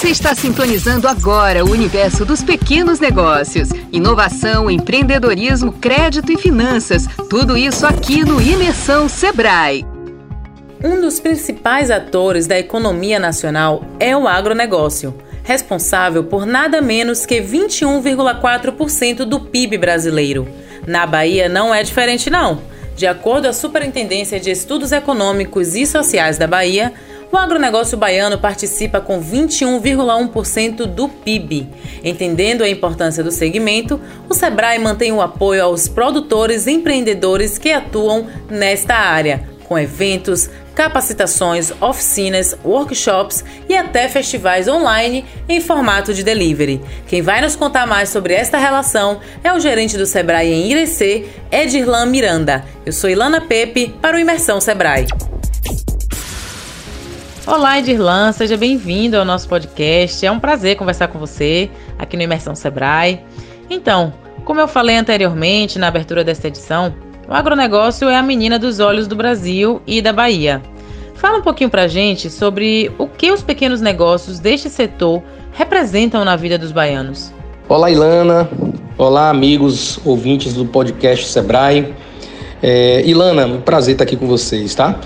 Você está sintonizando agora o universo dos pequenos negócios. Inovação, empreendedorismo, crédito e finanças. Tudo isso aqui no Imersão Sebrae. Um dos principais atores da economia nacional é o agronegócio, responsável por nada menos que 21,4% do PIB brasileiro. Na Bahia não é diferente não. De acordo com a Superintendência de Estudos Econômicos e Sociais da Bahia, o agronegócio baiano participa com 21,1% do PIB. Entendendo a importância do segmento, o Sebrae mantém o apoio aos produtores e empreendedores que atuam nesta área, com eventos, capacitações, oficinas, workshops e até festivais online em formato de delivery. Quem vai nos contar mais sobre esta relação é o gerente do Sebrae em Irecê, Edirlan Miranda. Eu sou Ilana Pepe para o Imersão Sebrae. Olá, Edirlan, seja bem-vindo ao nosso podcast. É um prazer conversar com você aqui no Imersão Sebrae. Então, como eu falei anteriormente na abertura desta edição, o agronegócio é a menina dos olhos do Brasil e da Bahia. Fala um pouquinho pra gente sobre o que os pequenos negócios deste setor representam na vida dos baianos. Olá, Ilana. Olá, amigos ouvintes do podcast Sebrae. É, Ilana, um prazer estar aqui com vocês, tá?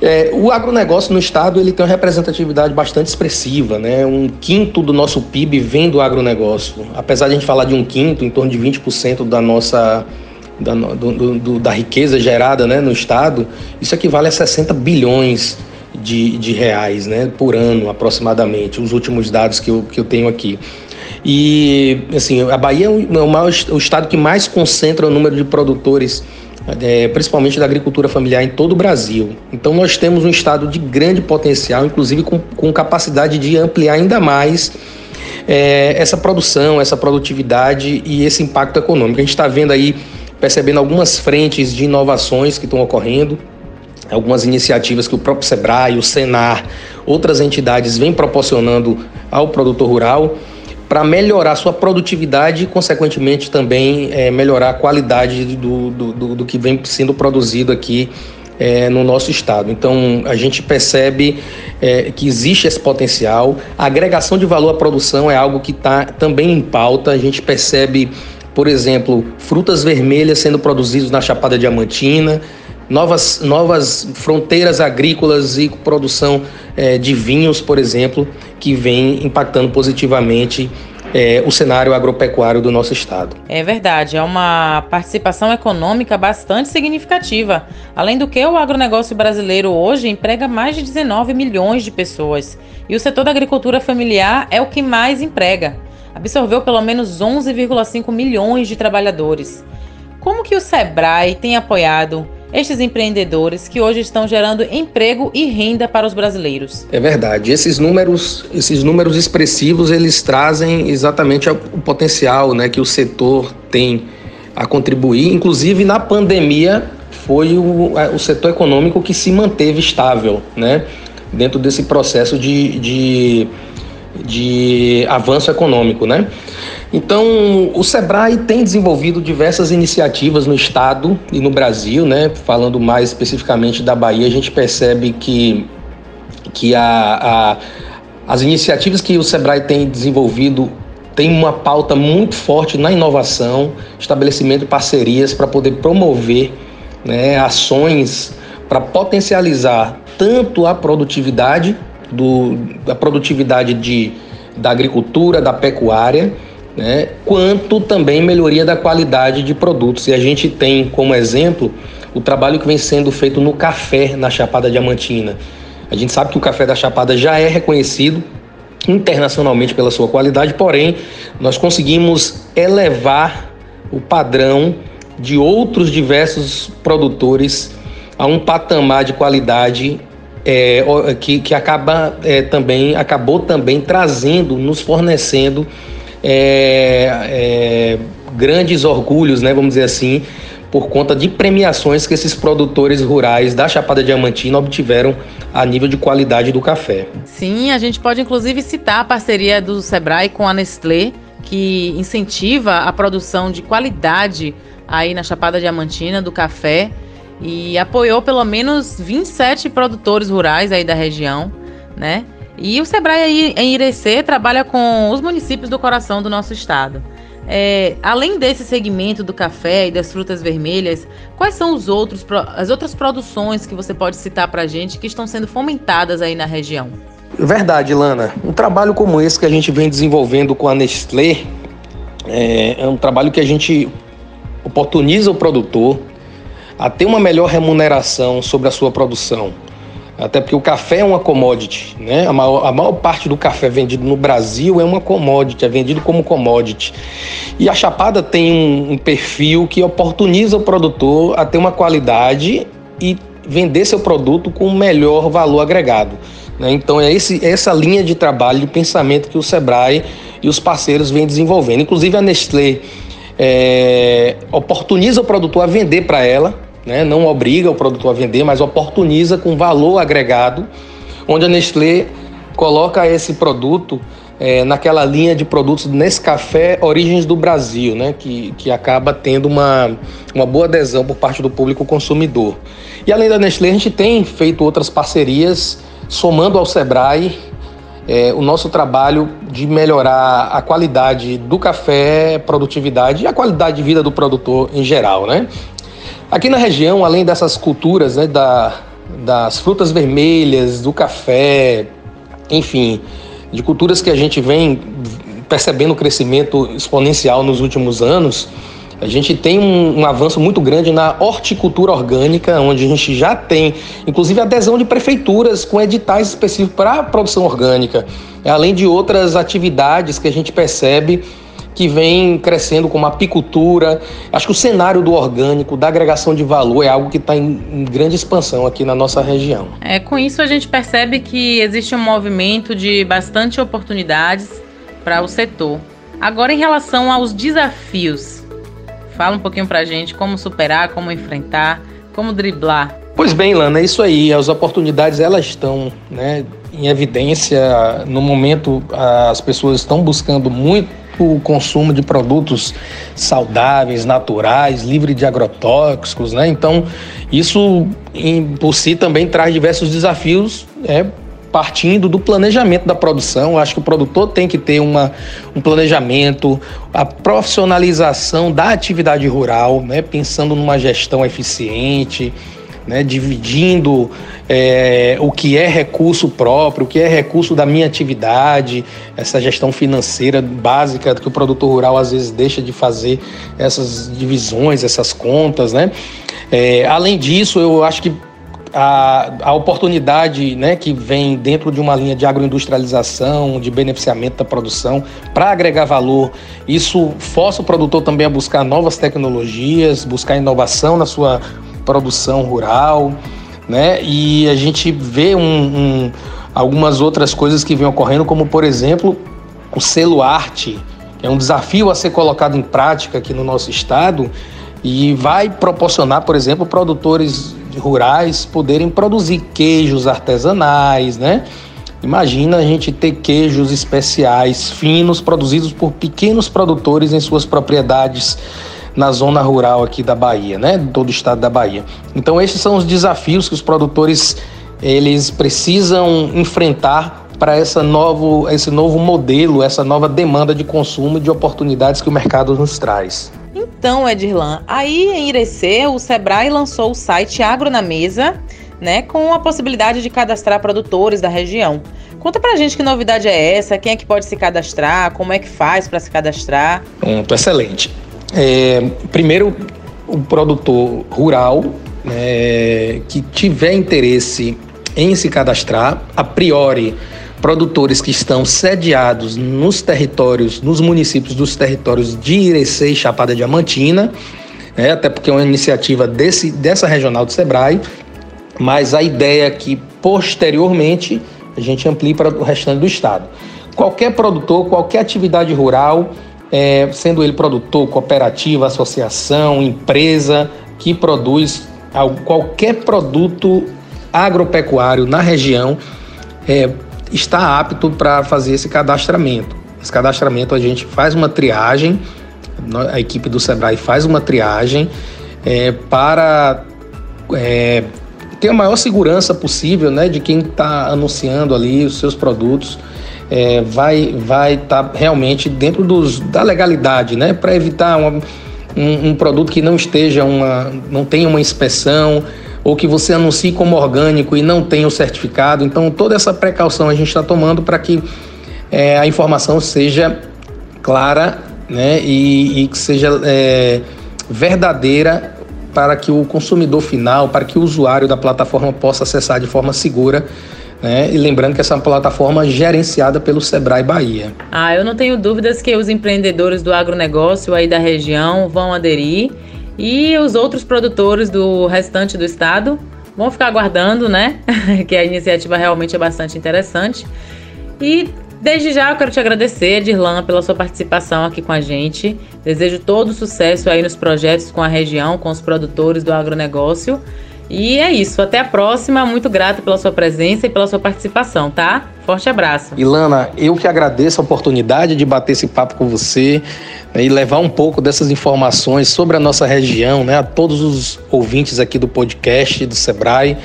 É, o agronegócio no estado ele tem uma representatividade bastante expressiva, né? Um quinto do nosso PIB vem do agronegócio. Apesar de a gente falar de um quinto, em torno de 20% da nossa da, do, do, da riqueza gerada né, no Estado, isso equivale a 60 bilhões de, de reais né, por ano, aproximadamente, os últimos dados que eu, que eu tenho aqui. E, assim, a Bahia é o, maior, o estado que mais concentra o número de produtores, é, principalmente da agricultura familiar, em todo o Brasil. Então, nós temos um estado de grande potencial, inclusive com, com capacidade de ampliar ainda mais é, essa produção, essa produtividade e esse impacto econômico. A gente está vendo aí percebendo algumas frentes de inovações que estão ocorrendo, algumas iniciativas que o próprio Sebrae, o Senar, outras entidades vêm proporcionando ao produtor rural para melhorar sua produtividade e, consequentemente, também é, melhorar a qualidade do, do, do, do, que vem sendo produzido aqui é, no nosso estado. Então, a gente percebe é, que existe esse potencial. A agregação de valor à produção é algo que está também em pauta. A gente percebe por exemplo, frutas vermelhas sendo produzidas na Chapada Diamantina, novas, novas fronteiras agrícolas e produção é, de vinhos, por exemplo, que vem impactando positivamente é, o cenário agropecuário do nosso estado. É verdade, é uma participação econômica bastante significativa. Além do que, o agronegócio brasileiro hoje emprega mais de 19 milhões de pessoas. E o setor da agricultura familiar é o que mais emprega absorveu pelo menos 11,5 milhões de trabalhadores. Como que o Sebrae tem apoiado estes empreendedores que hoje estão gerando emprego e renda para os brasileiros? É verdade. Esses números, esses números expressivos, eles trazem exatamente o potencial, né, que o setor tem a contribuir. Inclusive na pandemia foi o, o setor econômico que se manteve estável, né, dentro desse processo de, de de avanço econômico, né? Então, o Sebrae tem desenvolvido diversas iniciativas no estado e no Brasil, né? Falando mais especificamente da Bahia, a gente percebe que, que a, a as iniciativas que o Sebrae tem desenvolvido tem uma pauta muito forte na inovação, estabelecimento de parcerias para poder promover né, ações para potencializar tanto a produtividade do, da produtividade de, da agricultura, da pecuária, né, quanto também melhoria da qualidade de produtos. E a gente tem como exemplo o trabalho que vem sendo feito no café na Chapada Diamantina. A gente sabe que o café da Chapada já é reconhecido internacionalmente pela sua qualidade, porém, nós conseguimos elevar o padrão de outros diversos produtores a um patamar de qualidade é, que, que acaba é, também acabou também trazendo, nos fornecendo é, é, grandes orgulhos, né, vamos dizer assim, por conta de premiações que esses produtores rurais da Chapada Diamantina obtiveram a nível de qualidade do café. Sim, a gente pode inclusive citar a parceria do Sebrae com a Nestlé, que incentiva a produção de qualidade aí na Chapada Diamantina do café e apoiou pelo menos 27 produtores rurais aí da região, né? E o Sebrae aí, em Irecê trabalha com os municípios do coração do nosso estado. É, além desse segmento do café e das frutas vermelhas, quais são os outros, as outras produções que você pode citar para a gente que estão sendo fomentadas aí na região? Verdade, Lana. Um trabalho como esse que a gente vem desenvolvendo com a Nestlé é, é um trabalho que a gente oportuniza o produtor a ter uma melhor remuneração sobre a sua produção. Até porque o café é uma commodity, né? A maior, a maior parte do café vendido no Brasil é uma commodity, é vendido como commodity. E a Chapada tem um, um perfil que oportuniza o produtor a ter uma qualidade e vender seu produto com melhor valor agregado. Né? Então é esse, essa linha de trabalho, de pensamento que o Sebrae e os parceiros vêm desenvolvendo. Inclusive a Nestlé é, oportuniza o produtor a vender para ela né? não obriga o produtor a vender, mas oportuniza com valor agregado, onde a Nestlé coloca esse produto é, naquela linha de produtos Nescafé Origens do Brasil, né? que, que acaba tendo uma, uma boa adesão por parte do público consumidor. E além da Nestlé, a gente tem feito outras parcerias, somando ao Sebrae é, o nosso trabalho de melhorar a qualidade do café, produtividade e a qualidade de vida do produtor em geral. Né? Aqui na região, além dessas culturas né, da, das frutas vermelhas, do café, enfim, de culturas que a gente vem percebendo o crescimento exponencial nos últimos anos, a gente tem um, um, avanço muito grande na horticultura orgânica, onde a gente já tem, inclusive, adesão de prefeituras com editais específicos para a produção orgânica, além de outras atividades que a gente percebe que vem crescendo como apicultura. Acho que o cenário do orgânico, da agregação de valor, é algo que está em, em, grande expansão aqui na nossa região. É, com isso a gente percebe que existe um movimento de bastante oportunidades para o setor. Agora, em relação aos desafios, fala um pouquinho para a gente como superar, como enfrentar, como driblar. Pois bem, Lana, é isso aí. As oportunidades elas estão né, em evidência. No momento, as pessoas estão buscando muito o consumo de produtos saudáveis, naturais, livre de agrotóxicos, né? Então, isso por si também traz diversos desafios, é, partindo do planejamento da produção. Acho que o produtor tem que ter uma, um planejamento, a profissionalização da atividade rural, né? pensando numa gestão eficiente, né, dividindo é, o que é recurso próprio, o que é recurso da minha atividade, essa gestão financeira básica que o produtor rural às vezes deixa de fazer essas divisões, essas contas, né? É, além disso, eu acho que a, a oportunidade né, que vem dentro de uma linha de agroindustrialização, de beneficiamento da produção, para agregar valor, isso força o produtor também a buscar novas tecnologias, buscar inovação na sua produção rural, né? E a gente vê um, um, algumas outras coisas que vêm ocorrendo, como por exemplo o selo arte, que é um desafio a ser colocado em prática aqui no nosso estado e vai proporcionar, por exemplo, produtores rurais poderem produzir queijos artesanais, né? Imagina a gente ter queijos especiais, finos, produzidos por pequenos produtores em suas propriedades na zona rural aqui da Bahia, né? Todo o estado da Bahia. Então esses são os desafios que os produtores eles precisam enfrentar para essa novo, esse novo modelo, essa nova demanda de consumo e de oportunidades que o mercado nos traz. Então, Edirlan, aí em Irecê, o Sebrae lançou o site Agro na Mesa, né, com a possibilidade de cadastrar produtores da região. Conta pra gente que novidade é essa, quem é que pode se cadastrar, como é que faz para se cadastrar. Pronto, excelente. É, primeiro, o produtor rural é, que tiver interesse em se cadastrar, a priori, produtores que estão sediados nos territórios, nos municípios dos territórios de Irecê e Chapada Diamantina, né, até porque é uma iniciativa desse, dessa regional do Sebrae, mas a ideia é que posteriormente a gente amplie para o restante do estado. Qualquer produtor, qualquer atividade rural é, sendo ele produtor, cooperativa, associação, empresa que produz qualquer produto agropecuário na região, é, está apto para fazer esse cadastramento. Esse cadastramento a gente faz uma triagem, a equipe do Sebrae faz uma triagem é, para é, ter a maior segurança possível, né, de quem está anunciando ali os seus produtos. É, vai vai estar tá realmente dentro dos, da legalidade, né, para evitar uma, um, um, produto que não esteja uma, não tenha uma inspeção ou que você anuncie como orgânico e não tenha o certificado. Então toda essa precaução a gente está tomando para que é, a informação seja clara, né, e, e que seja é, verdadeira para que o consumidor final, para que o usuário da plataforma possa acessar de forma segura. Né? E lembrando que essa é uma plataforma gerenciada pelo Sebrae Bahia. Ah, eu não tenho dúvidas que os empreendedores do agronegócio aí da região vão aderir e os outros produtores do restante do estado vão ficar aguardando, né? que a iniciativa realmente é bastante interessante. E Desde já eu quero te agradecer, Dirlan, pela sua participação aqui com a gente. Desejo todo sucesso aí nos projetos com a região, com os produtores do agronegócio. E é isso, até a próxima. Muito grato pela sua presença e pela sua participação, tá? Forte abraço. Ilana, eu que agradeço a oportunidade de bater esse papo com você né, e levar um pouco dessas informações sobre a nossa região, né, a todos os ouvintes aqui do podcast do Sebrae.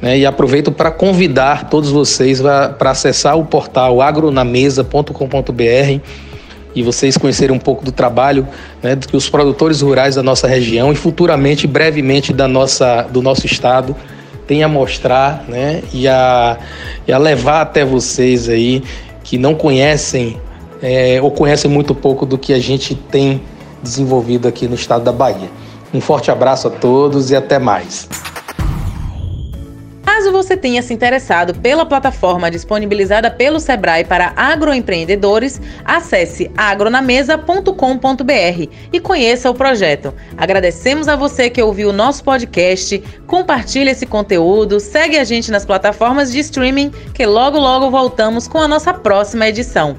Né, e aproveito para convidar todos vocês para acessar o portal agronamesa.com.br e vocês conhecerem um pouco do trabalho né, que os produtores rurais da nossa região e futuramente, brevemente, da nossa, do nosso estado têm a mostrar né, e, a, e a levar até vocês aí que não conhecem é, ou conhecem muito pouco do que a gente tem desenvolvido aqui no estado da Bahia. Um forte abraço a todos e até mais. Caso você tenha se interessado pela plataforma disponibilizada pelo Sebrae para agroempreendedores, acesse agronamesa.com.br e conheça o projeto. Agradecemos a você que ouviu o nosso podcast, compartilhe esse conteúdo, segue a gente nas plataformas de streaming, que logo logo voltamos com a nossa próxima edição.